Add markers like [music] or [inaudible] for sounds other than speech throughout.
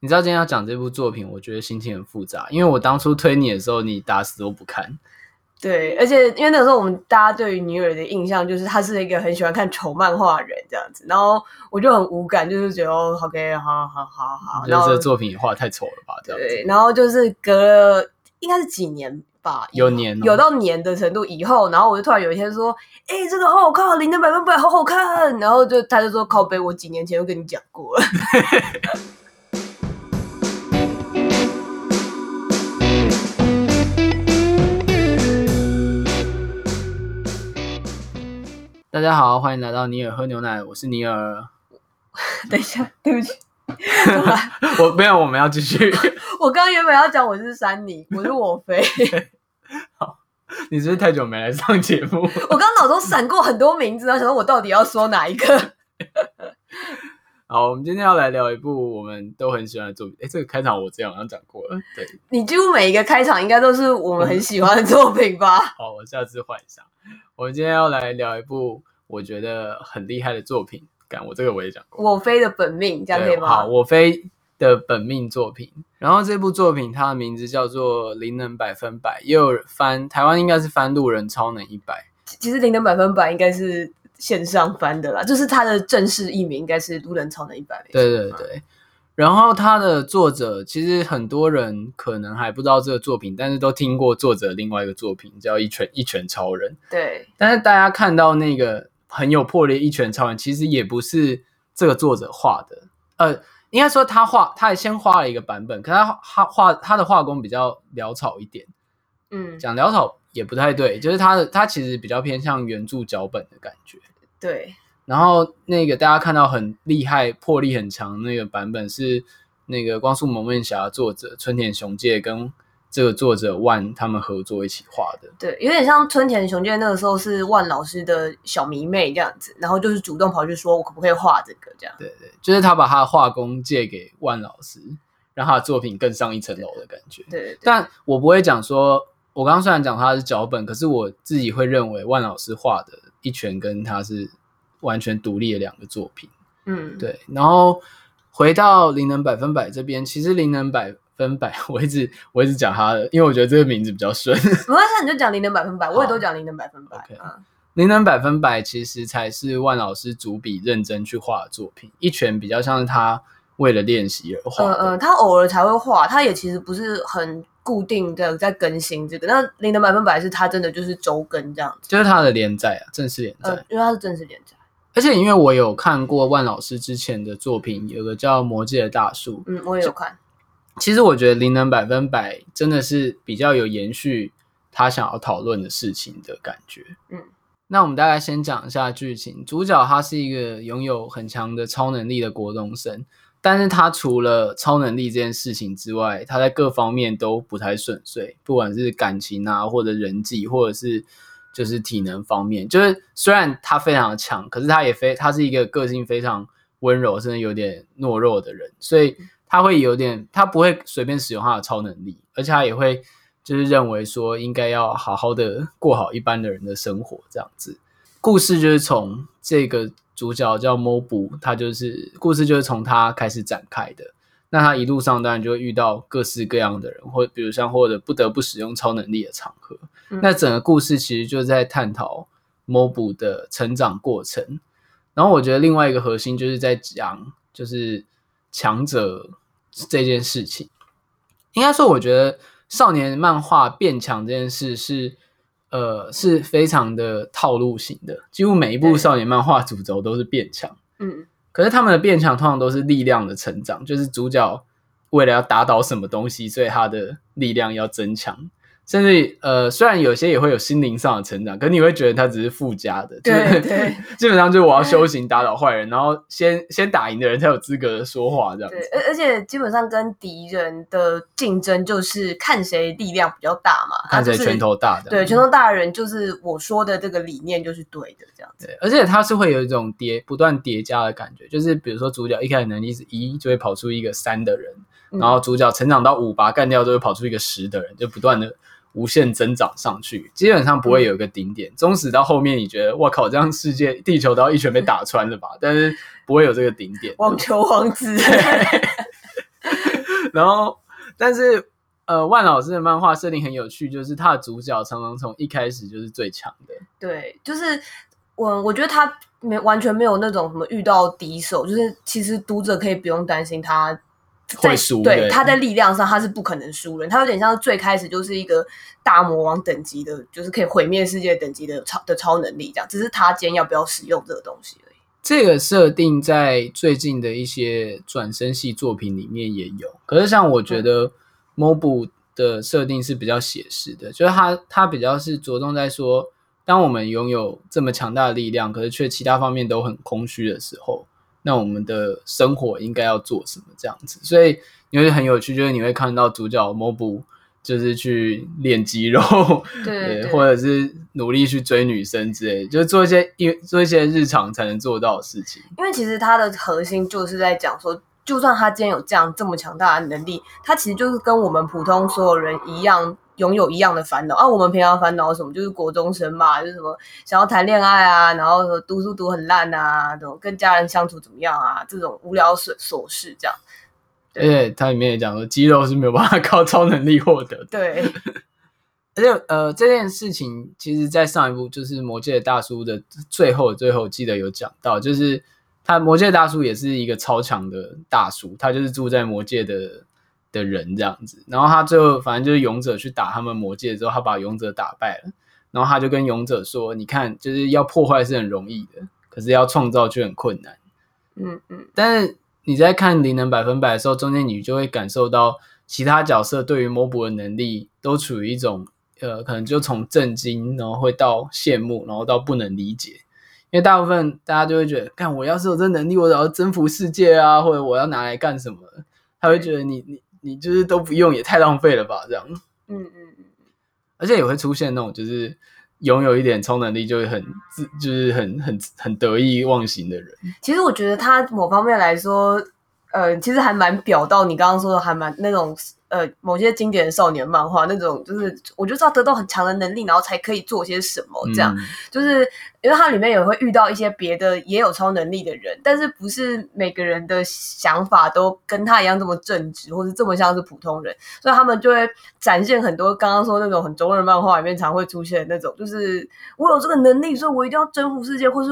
你知道今天要讲这部作品，我觉得心情很复杂，因为我当初推你的时候，你打死都不看。对，而且因为那个时候我们大家对于尼尔的印象就是他是一个很喜欢看丑漫画人这样子，然后我就很无感，就是觉得 OK，好好好好，然后这作品也画太丑了吧？这样子。对，然后就是隔了应该是几年吧，有年、哦、有到年的程度以后，然后我就突然有一天说，哎、欸，这个好好看，零点百分百好好看，然后就他就说靠背，我几年前就跟你讲过了。[laughs] 大家好，欢迎来到尼尔喝牛奶，我是尼尔。[laughs] 等一下，对不起，[laughs] 我没有，我们要继续。[laughs] 我刚刚原本要讲我是珊妮，我是我飞。好，你是不是太久没来上节目？我刚刚脑中闪过很多名字，然后想说我到底要说哪一个？好，我们今天要来聊一部我们都很喜欢的作品。哎，这个开场我之前好像讲过了。对，你几乎每一个开场应该都是我们很喜欢的作品吧？好，我下次换一下。我们今天要来聊一部我觉得很厉害的作品，干我这个我也讲过，我飞的本命，这样可以吗？好，我飞的本命作品。然后这部作品它的名字叫做《灵能百分百》，也有翻台湾应该是翻《路人超能一百》。其实《灵能百分百》应该是线上翻的啦，就是它的正式译名应该是《路人超能一百》。对对对。然后他的作者其实很多人可能还不知道这个作品，但是都听过作者另外一个作品叫《一拳一拳超人》。对，但是大家看到那个很有魄力《一拳超人》，其实也不是这个作者画的。呃，应该说他画，他也先画了一个版本，可他他画他的画工比较潦草一点。嗯，讲潦草也不太对，就是他的他其实比较偏向原著脚本的感觉。对。然后那个大家看到很厉害、魄力很强那个版本是那个《光速蒙面侠》作者春田雄介跟这个作者万他们合作一起画的。对，有点像春田雄介那个时候是万老师的小迷妹这样子，然后就是主动跑去说：“我可不可以画这个？”这样。对对，就是他把他的画工借给万老师，让他的作品更上一层楼的感觉。对，对，对。但我不会讲说，我刚刚虽然讲他是脚本，可是我自己会认为万老师画的一拳跟他是。完全独立的两个作品，嗯，对。然后回到灵能百分百这边，其实灵能百分百，[laughs] 我一直我一直讲他的，因为我觉得这个名字比较顺。[laughs] 没关系，你就讲灵能百分百，我也都讲灵能百分百。Okay. 嗯，灵能百分百其实才是万老师主笔认真去画的作品，一拳比较像是他为了练习而画。嗯嗯，他偶尔才会画，他也其实不是很固定的在更新这个。那灵能百分百是他真的就是周更这样子，就是他的连载啊，正式连载，嗯，因为他是正式连载。而且因为我有看过万老师之前的作品，有个叫《魔界的大树》，嗯，我也有看。其实我觉得《灵能百分百》真的是比较有延续他想要讨论的事情的感觉。嗯，那我们大概先讲一下剧情。主角他是一个拥有很强的超能力的国中生，但是他除了超能力这件事情之外，他在各方面都不太顺遂，不管是感情啊，或者人际，或者是。就是体能方面，就是虽然他非常的强，可是他也非他是一个个性非常温柔，甚至有点懦弱的人，所以他会有点，他不会随便使用他的超能力，而且他也会就是认为说应该要好好的过好一般的人的生活这样子。故事就是从这个主角叫 Mobu，他就是故事就是从他开始展开的。那他一路上当然就会遇到各式各样的人，或比如像或者不得不使用超能力的场合。嗯、那整个故事其实就在探讨 Mobu 的成长过程。然后我觉得另外一个核心就是在讲就是强者这件事情。应该说，我觉得少年漫画变强这件事是呃是非常的套路型的，几乎每一部少年漫画主轴都是变强。嗯。可是他们的变强通常都是力量的成长，就是主角为了要打倒什么东西，所以他的力量要增强。甚至呃，虽然有些也会有心灵上的成长，可是你会觉得它只是附加的，对 [laughs] 基本上就是我要修行打倒坏人，然后先先打赢的人才有资格说话这样子。对，而而且基本上跟敌人的竞争就是看谁力量比较大嘛，看谁拳头大的。对，拳头大的人就是我说的这个理念就是对的这样子。对，而且他是会有一种叠不断叠加的感觉，就是比如说主角一开始能力是一，就会跑出一个三的人，嗯，然后主角成长到五把干掉，就会跑出一个十的人，就不断的。无限增长上去，基本上不会有一个顶点。纵、嗯、使到后面你觉得，我靠，这样世界地球都要一拳被打穿了吧？但是不会有这个顶点。网球王子，[laughs] 然后，但是呃，万老师的漫画设定很有趣，就是他的主角常常从一开始就是最强的。对，就是我我觉得他没完全没有那种什么遇到敌手，就是其实读者可以不用担心他。会输，对，他在力量上他是不可能输人，他有点像最开始就是一个大魔王等级的，就是可以毁灭世界等级的超的超能力这样，只是他今天要不要使用这个东西而已。这个设定在最近的一些转生系作品里面也有，可是像我觉得 MOBU 的设定是比较写实的，嗯、就是他他比较是着重在说，当我们拥有这么强大的力量，可是却其他方面都很空虚的时候。那我们的生活应该要做什么？这样子，所以你会很有趣，就是你会看到主角 MOBU 就是去练肌肉，对，[laughs] 对，对，或者是努力去追女生之类，就是做一些因做一些日常才能做到的事情。因为其实它的核心就是在讲说，就算他今天有这样这么强大的能力，他其实就是跟我们普通所有人一样。拥有一样的烦恼啊！我们平常烦恼什么？就是国中生嘛，就是什么想要谈恋爱啊，然后读书读很烂啊，怎么跟家人相处怎么样啊？这种无聊琐琐事这样。而且它里面也讲说，肌肉是没有办法靠超能力获得的。对。[laughs] 而且呃，这件事情其实，在上一部就是《魔界大叔》的最后最后，记得有讲到，就是他魔界大叔也是一个超强的大叔，他就是住在魔界的。的人这样子，然后他最后反正就是勇者去打他们魔界之后，他把勇者打败了，然后他就跟勇者说：“你看，就是要破坏是很容易的，可是要创造却很困难。”嗯嗯。但是你在看灵能百分百的时候，中间你就会感受到其他角色对于 MOBU 的能力都处于一种呃，可能就从震惊，然后会到羡慕，然后到不能理解。因为大部分大家就会觉得，看我要是有这能力，我要征服世界啊，或者我要拿来干什么？他会觉得你你。你就是都不用，也太浪费了吧？这样，嗯嗯嗯，而且也会出现那种，就是拥有一点超能力就会很自，就是很很很得意忘形的人。其实我觉得他某方面来说，呃，其实还蛮表到你刚刚说的，还蛮那种。呃，某些经典的少年漫画那种，就是我就知道得到很强的能力，然后才可以做些什么。这样，嗯、就是因为它里面也会遇到一些别的也有超能力的人，但是不是每个人的想法都跟他一样这么正直，或是这么像是普通人，所以他们就会展现很多刚刚说那种很中二漫画里面常会出现的那种，就是我有这个能力，所以我一定要征服世界，或是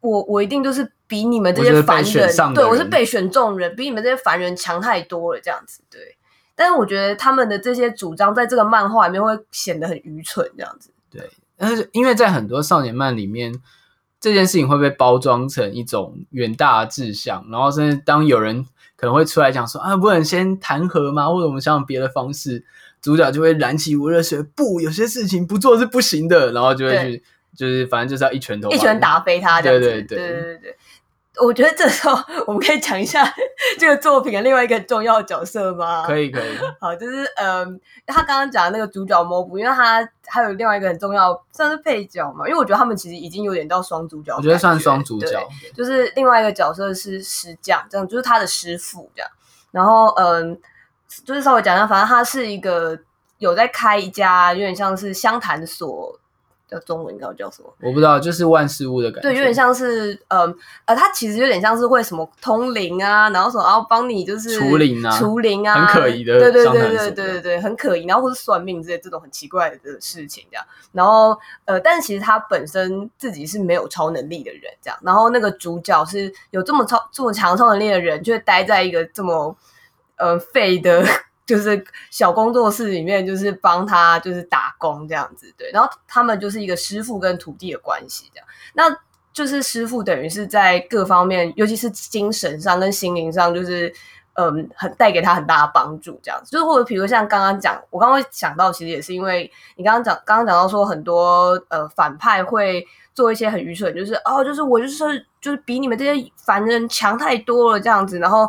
我我一定就是比你们这些凡人，人对我是被选中人，比你们这些凡人强太多了，这样子，对。但是我觉得他们的这些主张在这个漫画里面会显得很愚蠢，这样子。对，但是因为在很多少年漫里面，这件事情会被包装成一种远大的志向，然后甚至当有人可能会出来讲说啊，不能先谈和吗？或者我们想想别的方式，主角就会燃起我热血，不，有些事情不做是不行的，然后就会去，就是反正就是要一拳头一拳打飞他，这样子。对对对对对对对。我觉得这时候我们可以讲一下这个作品的另外一个重要的角色吗？可以，可以。[laughs] 好，就是嗯，他刚刚讲的那个主角 MOBU，因为他还有另外一个很重要，算是配角嘛。因为我觉得他们其实已经有点到双主角，我觉得算双主角。就是另外一个角色是师匠，这样就是他的师傅这样。然后嗯，就是稍微讲一下，反正他是一个有在开一家有点像是相谈所。叫中文，你知道叫什么？我不知道，就是万事物的感觉。对，有点像是，呃呃，它其实有点像是会什么通灵啊，然后什么，然后帮你就是除灵啊，除灵啊，很可疑的，对对对对对对对，很可疑，然后或是算命之类这种很奇怪的事情这样。然后呃，但是其实他本身自己是没有超能力的人，这样。然后那个主角是有这么超这么强超能力的人，就会待在一个这么呃废的。就是小工作室里面，就是帮他就是打工这样子，对。然后他们就是一个师傅跟徒弟的关系，这样。那就是师傅等于是在各方面，尤其是精神上跟心灵上，就是嗯，很带给他很大的帮助，这样子。就是或者比如像刚刚讲，我刚刚想到，其实也是因为你刚刚讲，刚刚讲到说很多呃反派会做一些很愚蠢，就是哦，就是我就是就是比你们这些凡人强太多了这样子，然后。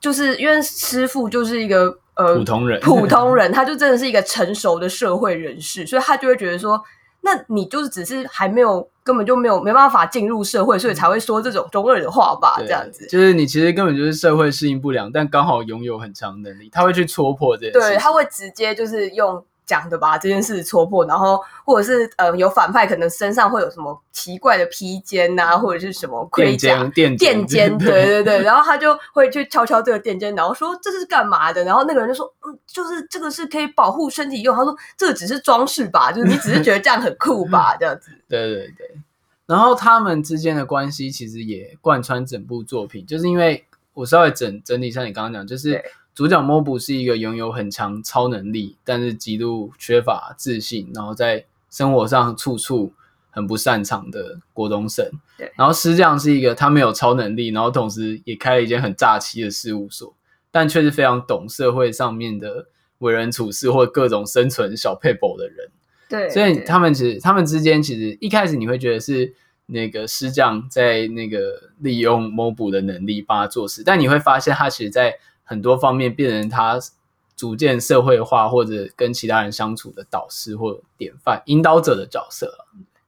就是因为师傅就是一个呃普通人，普通 [laughs] 人，他就真的是一个成熟的社会人士，所以他就会觉得说，那你就是只是还没有，根本就没有没办法进入社会，所以才会说这种中二的话吧，这样子。就是你其实根本就是社会适应不良，但刚好拥有很强能力，他会去戳破这件事。对，他会直接就是用讲的把这件事戳破，然后或者是呃有反派可能身上会有什么奇怪的披肩呐、啊，或者是什么盔甲垫肩，肩，对对对，然后他就会去敲敲这个垫肩，然后说这是干嘛的？然后那个人就说嗯，就是这个是可以保护身体用。他说这个只是装饰吧，就是你只是觉得这样很酷吧，[laughs] 这样子。对对对。然后他们之间的关系其实也贯穿整部作品，就是因为我稍微整整理一下你刚刚讲，就是主角 Mobu 是一个拥有很强超能力，但是极度缺乏自信，然后在生活上处处很不擅长的国中生。对，然后师匠是一个他没有超能力，然后同时也开了一间很诈欺的事务所，但却是非常懂社会上面的为人处事或各种生存小撇步的人。对，所以他们其实他们之间其实一开始你会觉得是那个师匠在那个利用 Mobu 的能力帮他做事，但你会发现他其实在很多方面变成他逐渐社会化或者跟其他人相处的导师或典范、引导者的角色。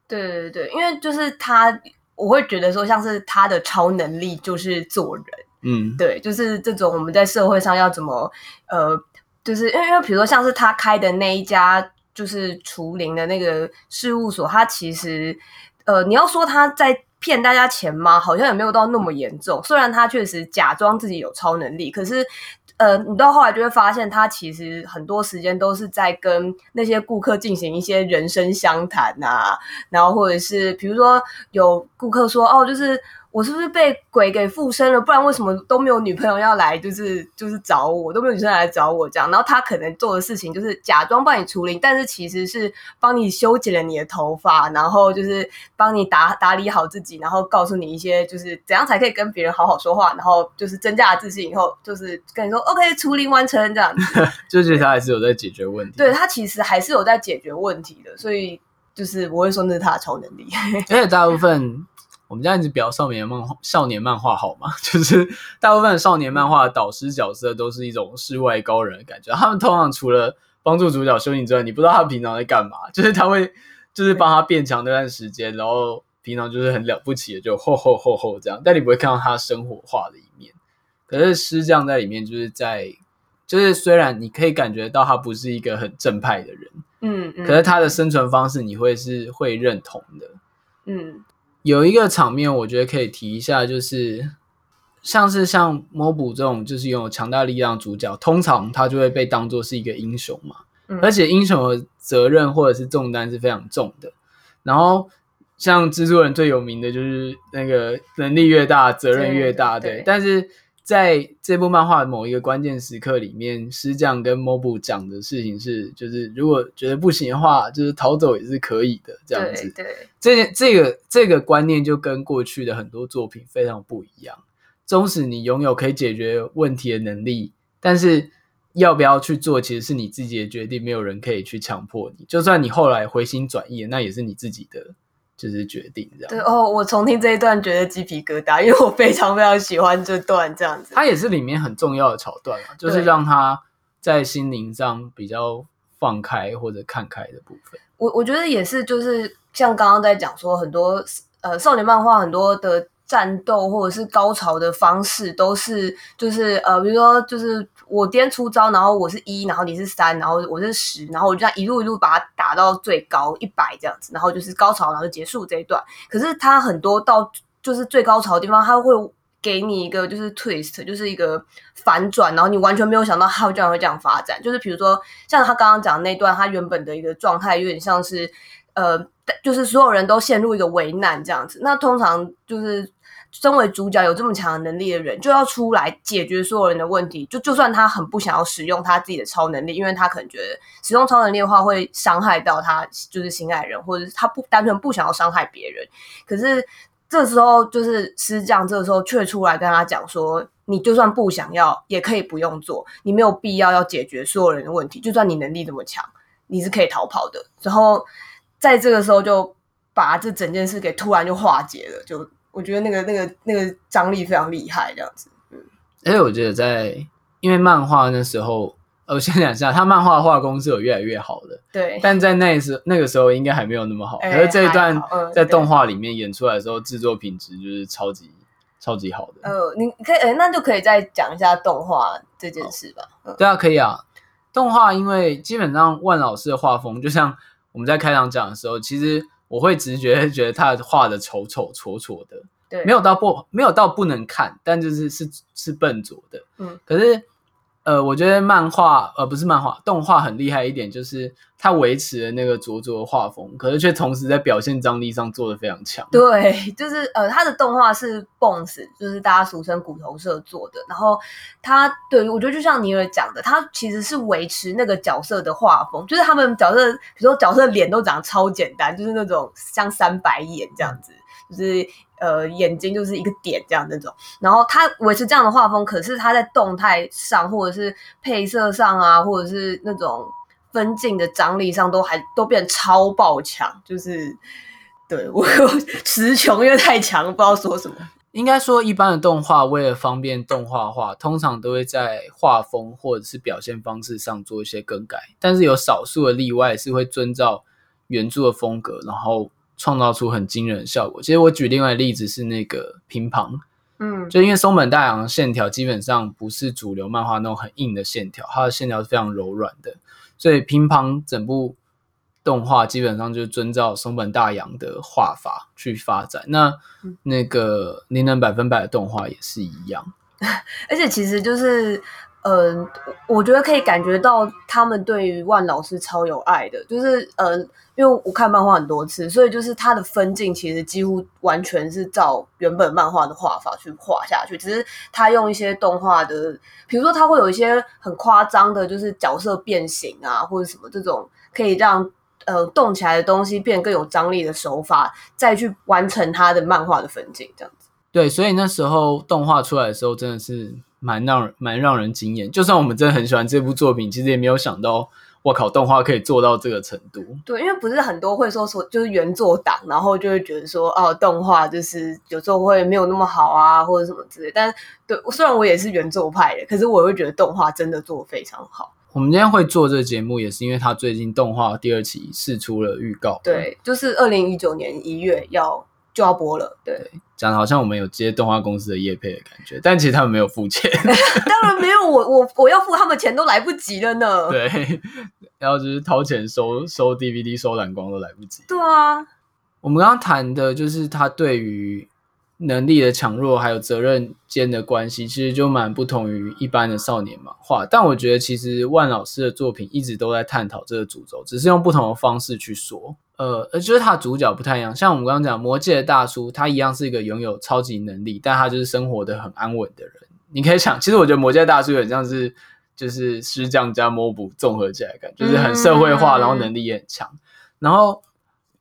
对对对，因为就是他，我会觉得说像是他的超能力就是做人，嗯，对，就是这种我们在社会上要怎么呃，就是因为因为比如说像是他开的那一家。就是除灵的那个事务所，他其实，呃，你要说他在骗大家钱吗？好像也没有到那么严重。虽然他确实假装自己有超能力，可是，呃，你到后来就会发现，他其实很多时间都是在跟那些顾客进行一些人生相谈啊，然后或者是比如说有顾客说，哦，就是。我是不是被鬼给附身了？不然为什么都没有女朋友要来，就是就是找我，都没有女生来找我这样。然后他可能做的事情就是假装帮你除灵，但是其实是帮你修剪了你的头发，然后就是帮你打打理好自己，然后告诉你一些就是怎样才可以跟别人好好说话，然后就是增加了自信以后，就是跟你说 OK 除灵完成这样子。[laughs] 就是他还是有在解决问题。对，他其实还是有在解决问题的，所以就是我会说那是他的超能力。[laughs] 而且大部分。我们这样子表少年漫画、少年漫画好吗？[laughs] 就是大部分的少年漫画的导师角色都是一种世外高人的感觉。他们通常除了帮助主角修行之外，你不知道他平常在干嘛。就是他会，就是帮他变强那段时间，然后平常就是很了不起的，就吼吼吼吼这样。但你不会看到他生活化的一面。可是师匠在里面，就是在，就是虽然你可以感觉到他不是一个很正派的人，嗯，嗯，可是他的生存方式你会是会认同的，嗯。有一个场面，我觉得可以提一下，就是像是像 Mobu 这种就是拥有强大力量的主角，通常他就会被当作是一个英雄嘛，嗯、而且英雄的责任或者是重担是非常重的。然后像蜘蛛人最有名的就是那个能力越大，责任越大，对，对。但是在这部漫画的某一个关键时刻里面，师匠跟 Mobu 讲的事情是，就是如果觉得不行的话，就是逃走也是可以的，这样子。对，对。这件这个这个观念就跟过去的很多作品非常不一样。纵使你拥有可以解决问题的能力，但是要不要去做，其实是你自己的决定，没有人可以去强迫你。就算你后来回心转意，那也是你自己的。就是决定这样。对哦，我重听这一段觉得鸡皮疙瘩，因为我非常非常喜欢这段这样子。它也是里面很重要的桥段嘛，就是让他在心灵上比较放开或者看开的部分。我我觉得也是，就是像刚刚在讲说很多呃少年漫画很多的。战斗或者是高潮的方式都是，就是呃，比如说，就是我今天出招，然后我是一，然后你是三，然后我是十，然后我就这样一路一路把它打到最高一百这样子，然后就是高潮，然后就结束这一段。可是它很多到就是最高潮的地方，它会给你一个就是 twist，就是一个反转，然后你完全没有想到它会这样会这样发展。就是比如说像他刚刚讲的那段，他原本的一个状态有点像是呃，就是所有人都陷入一个危难这样子。那通常就是。身为主角有这么强的能力的人，就要出来解决所有人的问题。就就算他很不想要使用他自己的超能力，因为他可能觉得使用超能力的话会伤害到他就是心爱人，或者是他不单纯不想要伤害别人。可是这时候就是师匠，这个时候却出来跟他讲说：“你就算不想要，也可以不用做。你没有必要要解决所有人的问题。就算你能力这么强，你是可以逃跑的。”然后在这个时候就把这整件事给突然就化解了，就。我觉得那个、那个、那个张力非常厉害，这样子。嗯，而且我觉得在因为漫画那时候，呃，我先讲一下，他漫画画工是有越来越好的。对。但在那时那个时候应该还没有那么好。欸、可是这一段在动画里面演出来的时候，制、嗯、作品质就是超级超级好的。呃，你可以，呃，那就可以再讲一下动画这件事吧。嗯、对啊，可以啊。动动画因为基本上万老师的画风，就像我们在开场讲的时候，其实我会直觉觉得他画的丑丑挫挫的，对，没有到不没有到不能看，但就是是是笨拙的，嗯，可是。呃，我觉得漫画呃不是漫画，动画很厉害一点，就是它维持了那个拙拙的画风，可是却同时在表现张力上做得非常强。对，就是呃，它的动画是 Bones，就是大家俗称骨头社做的。然后它对我觉得就像尼尔讲的，它其实是维持那个角色的画风，就是他们角色，比如说角色脸都长得超简单，就是那种像三白眼这样子，就是。呃，眼睛就是一个点这样那种，然后它维持这样的画风，可是它在动态上，或者是配色上啊，或者是那种分镜的张力上，都还都变超爆强，就是对我词穷，因为太强，不知道说什么。应该说，一般的动画为了方便动画化，通常都会在画风或者是表现方式上做一些更改，但是有少数的例外是会遵照原著的风格，然后。创造出很惊人的效果。其实我举另外例子是那个乒乓，嗯，就因为松本大洋的线条基本上不是主流漫画那种很硬的线条，它的线条是非常柔软的，所以乒乓整部动画基本上就遵照松本大洋的画法去发展。那那个灵能百分百的动画也是一样，[laughs] 而且其实就是。嗯，我觉得可以感觉到他们对于万老师超有爱的，就是嗯，因为我看漫画很多次，所以就是他的分镜其实几乎完全是照原本漫画的画法去画下去，只是他用一些动画的，比如说他会有一些很夸张的，就是角色变形啊，或者什么这种可以让呃动起来的东西变更有张力的手法，再去完成他的漫画的分镜，这样子。对，所以那时候动画出来的时候，真的是。蛮让人蛮让人惊艳，就算我们真的很喜欢这部作品，其实也没有想到，我靠，动画可以做到这个程度。对，因为不是很多会说说就是原作党，然后就会觉得说，哦，动画就是有时候会没有那么好啊，或者什么之类。但对，虽然我也是原作派的，可是我会觉得动画真的做得非常好。我们今天会做这个节目，也是因为他最近动画第二期试出了预告。对，就是二零一九年一月要。就要播了，对，讲的好像我们有接动画公司的业配的感觉，但其实他们没有付钱，[laughs] 当然没有，我我我要付他们钱都来不及了呢。对，[laughs] 然后就是掏钱收收 DVD 收蓝光都来不及。对啊，我们刚刚谈的就是他对于能力的强弱还有责任间的关系，其实就蛮不同于一般的少年漫画。但我觉得其实万老师的作品一直都在探讨这个主轴，只是用不同的方式去说。呃，就是他的主角不太一样，像我们刚刚讲魔界的大叔，他一样是一个拥有超级能力，但他就是生活的很安稳的人。你可以想，其实我觉得魔界的大叔有点像是就是师匠加 MOBU 综合起来感觉，就是很社会化，然后能力也很强。然后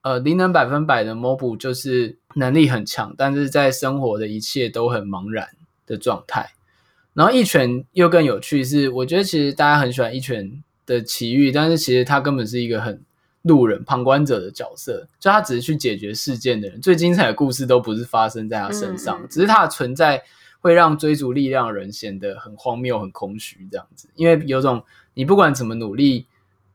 呃，灵能百分百的 MOBU 就是能力很强，但是在生活的一切都很茫然的状态。然后一拳又更有趣，是我觉得其实大家很喜欢一拳的奇遇，但是其实他根本是一个很。路人、旁观者的角色，就他只是去解决事件的人。最精彩的故事都不是发生在他身上，嗯、只是他的存在会让追逐力量的人显得很荒谬、很空虚这样子。因为有种你不管怎么努力，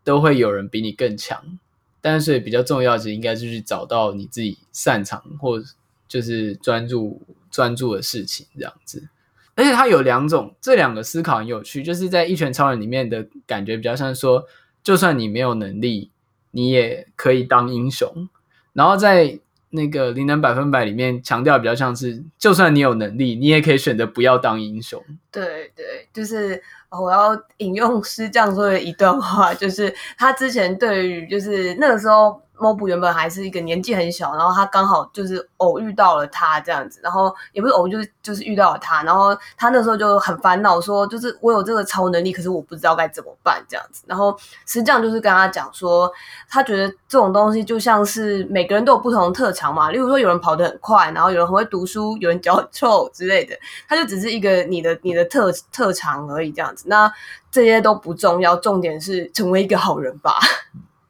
都会有人比你更强。但是所以比较重要的，其实应该是去找到你自己擅长或就是专注专注的事情这样子。而且他有两种，这两个思考很有趣，就是在《一拳超人》里面的感觉比较像说，就算你没有能力。你也可以当英雄，然后在那个灵能百分百里面强调比较像是，就算你有能力，你也可以选择不要当英雄。对对，就是我要引用师匠说的一段话，就是他之前对于就是那个时候。莫布原本还是一个年纪很小，然后他刚好就是偶遇到了他这样子，然后也不是偶遇，就是就是遇到了他，然后他那时候就很烦恼，说就是我有这个超能力，可是我不知道该怎么办这样子。然后实际上就是跟他讲说，他觉得这种东西就像是每个人都有不同的特长嘛，例如说有人跑得很快，然后有人很会读书，有人脚很臭之类的，他就只是一个你的你的特特长而已这样子。那这些都不重要，重点是成为一个好人吧。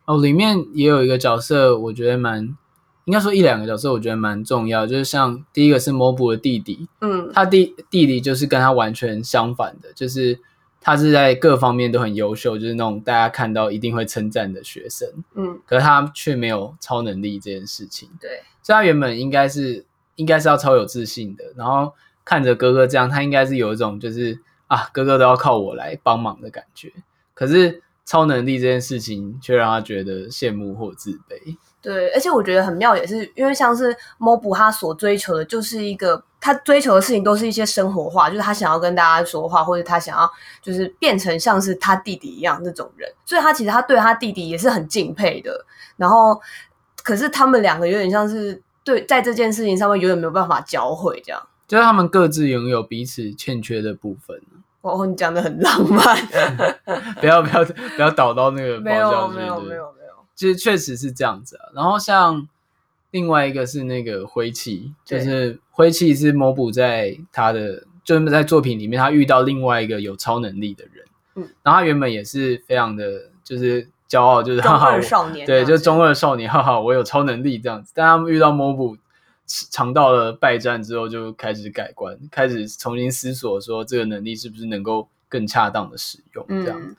哦，里面也有一个角色，我觉得蛮，应该说一两个角色，我觉得蛮重要。就是像第一个是 MOBU 的弟弟，嗯，他弟弟弟就是跟他完全相反的，就是他是在各方面都很优秀，就是那种大家看到一定会称赞的学生，嗯，可是他却没有超能力这件事情，对，所以他原本应该是应该是要超有自信的，然后看着哥哥这样，他应该是有一种就是啊，哥哥都要靠我来帮忙的感觉，可是。超能力这件事情却让他觉得羡慕或自卑。对，而且我觉得很妙，也是因为像是 Mobu 他所追求的，就是一个他追求的事情都是一些生活化，就是他想要跟大家说话，或者他想要就是变成像是他弟弟一样那种人，所以他其实他对他弟弟也是很敬佩的。然后，可是他们两个有点像是对在这件事情上面永远没有办法交汇，这样，就是他们各自拥有彼此欠缺的部分。哦，你讲的很浪漫，[laughs] 不要不要不要倒到那个没有没有没有。其实确实是这样子啊，然后像另外一个是那个灰气，就是灰气是 Mobu 在他的就是在作品里面，他遇到另外一个有超能力的人，嗯，然后他原本也是非常的就是骄傲，就是中二少年，对，就中二少年，哈哈，我有超能力这样子。但他们遇到 Mobu 尝到了败战之后，就开始改观，开始重新思索说这个能力是不是能够更恰当的使用，这样。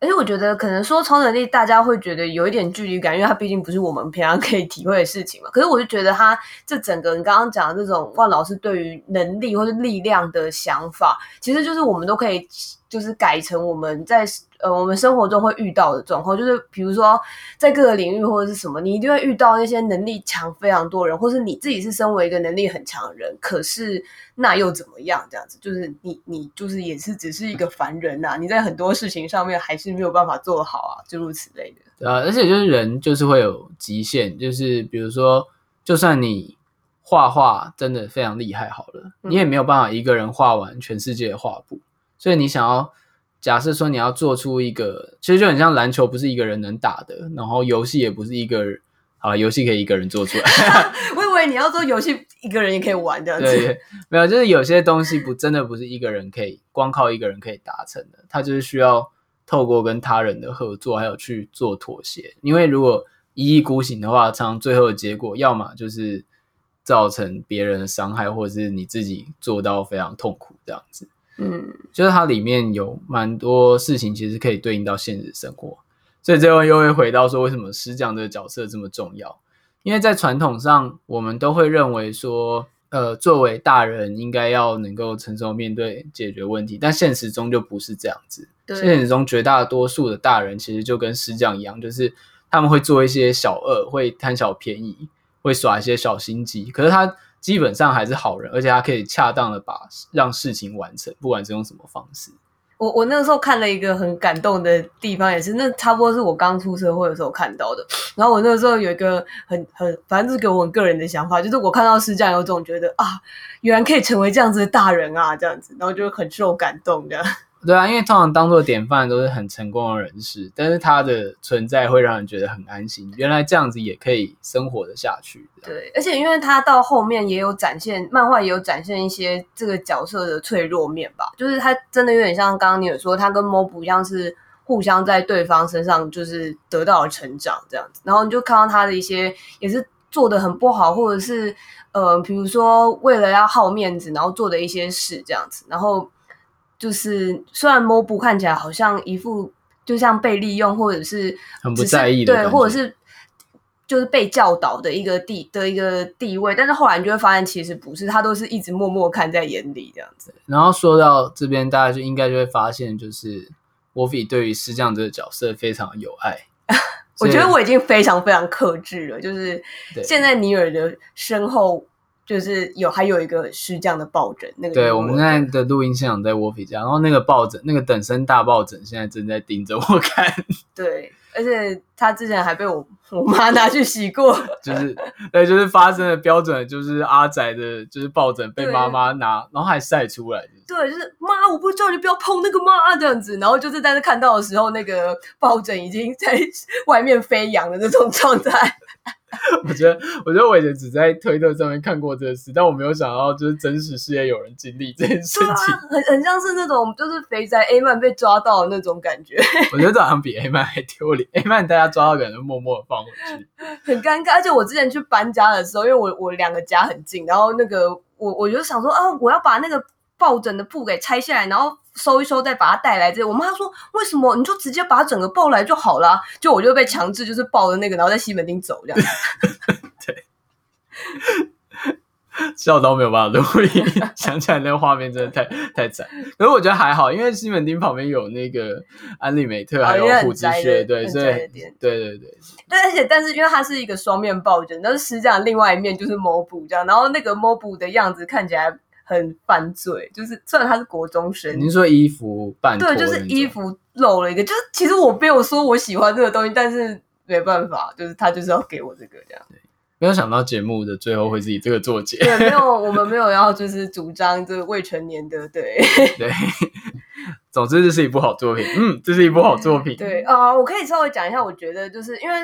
而且我觉得，可能说超能力，大家会觉得有一点距离感，因为它毕竟不是我们平常可以体会的事情嘛。可是我就觉得，他这整个你刚刚讲的这种万老师对于能力或者力量的想法，其实就是我们都可以。就是改成我们在呃我们生活中会遇到的状况，就是比如说在各个领域或者是什么，你一定会遇到那些能力强非常多人，或是你自己是身为一个能力很强的人，可是那又怎么样？这样子就是你你就是也是只是一个凡人呐、啊，你在很多事情上面还是没有办法做好啊，诸如此类的。对啊，而且就是人就是会有极限，就是比如说，就算你画画真的非常厉害好了，你也没有办法一个人画完全世界的画布。所以你想要假设说你要做出一个，其实就很像篮球，不是一个人能打的，然后游戏也不是一个人，好，游戏可以一个人做出来。[laughs] [laughs] 我以为你要做游戏一个人也可以玩这样子。对，没有，就是有些东西不真的不是一个人可以光靠一个人可以达成的，它就是需要透过跟他人的合作，还有去做妥协。因为如果一意孤行的话，常常最后的结果要么就是造成别人的伤害，或者是你自己做到非常痛苦这样子。嗯，就是它里面有蛮多事情，其实可以对应到现实生活，所以最后又会回到说，为什么师匠这个角色这么重要？因为在传统上，我们都会认为说，呃，作为大人应该要能够承受面对解决问题，但现实中就不是这样子。对，现实中绝大多数的大人其实就跟师匠一样，就是他们会做一些小恶，会贪小便宜，会耍一些小心机，可是他。基本上还是好人，而且他可以恰当的把让事情完成，不管是用什么方式。我我那个时候看了一个很感动的地方，也是那差不多是我刚出社会的时候看到的。然后我那个时候有一个很很，反正就是给我很个人的想法，就是我看到师匠有种觉得啊，原来可以成为这样子的大人啊，这样子，然后就很受感动这样。对啊，因为通常当做典范都是很成功的人士，但是他的存在会让人觉得很安心。原来这样子也可以生活得下去。对，而且因为他到后面也有展现，漫画也有展现一些这个角色的脆弱面吧。就是他真的有点像刚刚你有说，他跟 Mobu 一样是互相在对方身上就是得到了成长这样子。然后你就看到他的一些也是做得很不好，或者是呃，比如说为了要好面子，然后做的一些事这样子，然后。就是虽然 Mobu 看起来好像一副就像被利用或者是很不在意的对，或者是就是被教导的一个地的一个地位，但是后来你就会发现其实不是，他都是一直默默看在眼里这样子。然后说到这边，大家就应该就会发现，就是 Wolfie 对于师匠这个角色非常有爱。[laughs] 我觉得我已经非常非常克制了，就是现在尼尔的身后。就是有还有一个是这样的抱枕，那个对，我们现在的录音现场在 Wolfie 家，然后那个抱枕，那个等身大抱枕，现在正在盯着我看。[laughs] 对，而且他之前还被我我妈拿去洗过，就是对，就是发生的标准，就是阿仔的，就是抱枕被妈妈拿，然后还晒出来。对，就是妈，我不叫你不要碰那个妈这样子，然后就是在那看到的时候，那个抱枕已经在 [laughs] 外面飞扬的那种状态。[laughs] 我觉得，我觉得我以前只在推特上面看过这个事，但我没有想到，就是真实世界有人经历这件事情，啊、很很像是那种就是肥宅 A 曼被抓到的那种感觉。[laughs] 我觉得这好像比 A 曼还丢脸，A 曼大家抓到可能默默的放回去，[laughs] 很尴尬。而且我之前去搬家的时候，因为我我两个家很近，然后那个我我就想说啊，我要把那个抱枕的布给拆下来，然后。收一收，再把它带来这。我妈说：“为什么？你就直接把它整个抱来就好了。”就我就被强制，就是抱着那个，然后在西门町走这样。[laughs] 对。笑到没有办法录音，[laughs] 想起来那个画面真的太太惨。可是我觉得还好，因为西门町旁边有那个安利美特，还有虎之穴，对，所以对对对。但而且但是因为它是一个双面抱枕，但是实际上另外一面就是 Mobu 这样，然后那个 Mobu 的样子看起来很犯罪，就是虽然他是国中生，您说衣服半对，就是衣服露了一个，就是其实我没有说我喜欢这个东西，但是没办法，就是他就是要给我这个这样。没有想到节目的最后会是以这个作结。对，没有，[laughs] 我们没有要就是主张这个未成年的，对对。[laughs] 总之，这是一部好作品。嗯，这是一部好作品。对啊、呃，我可以稍微讲一下，我觉得就是因为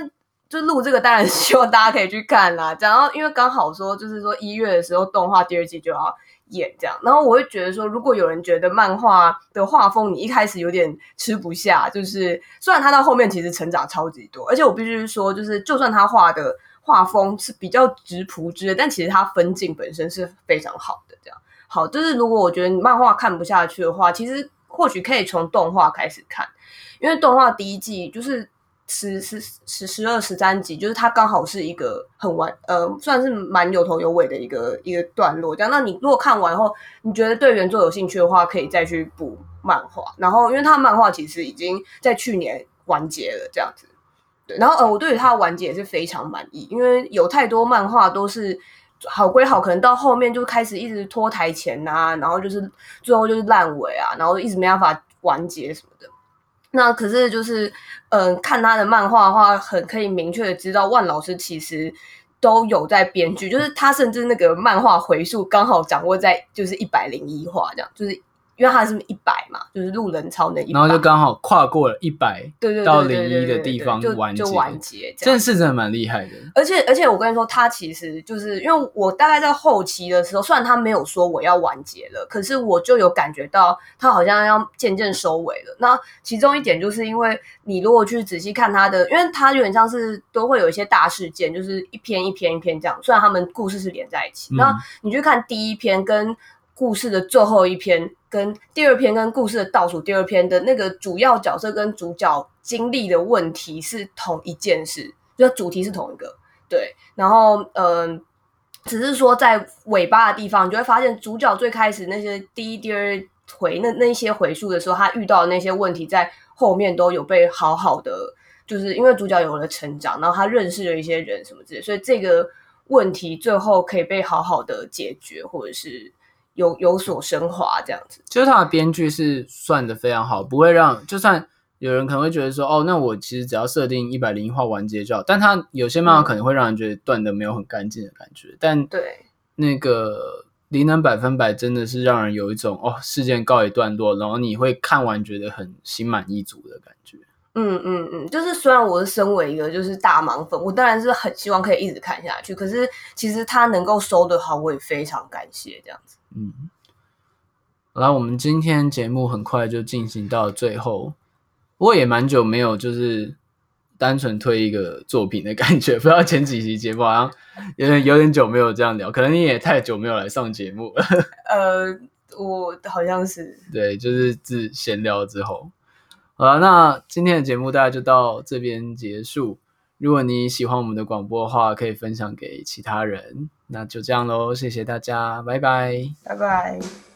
就录这个，当然 [laughs] 希望大家可以去看啦。然后，因为刚好说就是说一月的时候动画第二季就要演这样，然后我会觉得说，如果有人觉得漫画的画风你一开始有点吃不下，就是虽然他到后面其实成长超级多，而且我必须说，就是就算他画的。画风是比较直朴直的，但其实它分镜本身是非常好的。这样好，就是如果我觉得你漫画看不下去的话，其实或许可以从动画开始看，因为动画第一季就是十十十十二十三集，就是它刚好是一个很完呃，算是蛮有头有尾的一个一个段落。这样，那你如果看完后，你觉得对原作有兴趣的话，可以再去补漫画。然后，因为它漫画其实已经在去年完结了，这样子。对，然后呃，我对于它的完结也是非常满意，因为有太多漫画都是好归好，可能到后面就开始一直拖台前啊，然后就是最后就是烂尾啊，然后一直没办法完结什么的。那可是就是嗯、看他的漫画的话，很可以明确的知道万老师其实都有在编剧，就是他甚至那个漫画回溯刚好掌握在就是一百零一话这样，就是。因为它是一百嘛，就是路人超能一百，然后就刚好跨过了一百，对对到零一的地方就完结。这件事真的蛮厉害的。而且而且我跟你说，他其实就是因为我大概在后期的时候，虽然他没有说我要完结了，可是我就有感觉到他好像要渐渐收尾了。那其中一点就是因为你如果去仔细看他的，因为他有点像是都会有一些大事件，就是一篇一篇一篇这样。虽然他们故事是连在一起，那、嗯、你去看第一篇跟。故事的最后一篇跟第二篇跟故事的倒数第二篇的那个主要角色跟主角经历的问题是同一件事，就主题是同一个，对。然后，嗯、只是说在尾巴的地方，你就会发现主角最开始那些第一、第二回那那些回溯的时候，他遇到的那些问题，在后面都有被好好的，就是因为主角有了成长，然后他认识了一些人什么之类，所以这个问题最后可以被好好的解决，或者是。有有所升华，这样子，就是他的编剧是算的非常好，不会让就算有人可能会觉得说，哦，那我其实只要设定一百零一话完结就好，但他有些漫画可能会让人觉得断的没有很干净的感觉，嗯、但对那个灵能百分百真的是让人有一种哦，事件告一段落，然后你会看完觉得很心满意足的感觉。嗯嗯嗯，就是虽然我是身为一个就是大盲粉，我当然是很希望可以一直看下去，可是其实他能够收的好，我也非常感谢这样子。嗯，好啦，我们今天节目很快就进行到最后，不过也蛮久没有就是单纯推一个作品的感觉，[laughs] 不知道前几期节目好像有点有点久没有这样聊，可能你也太久没有来上节目了。[laughs] 呃，我好像是对，就是自闲聊之后，好了，那今天的节目大概就到这边结束。如果你喜欢我们的广播的话，可以分享给其他人。那就这样喽，谢谢大家，拜拜，拜拜。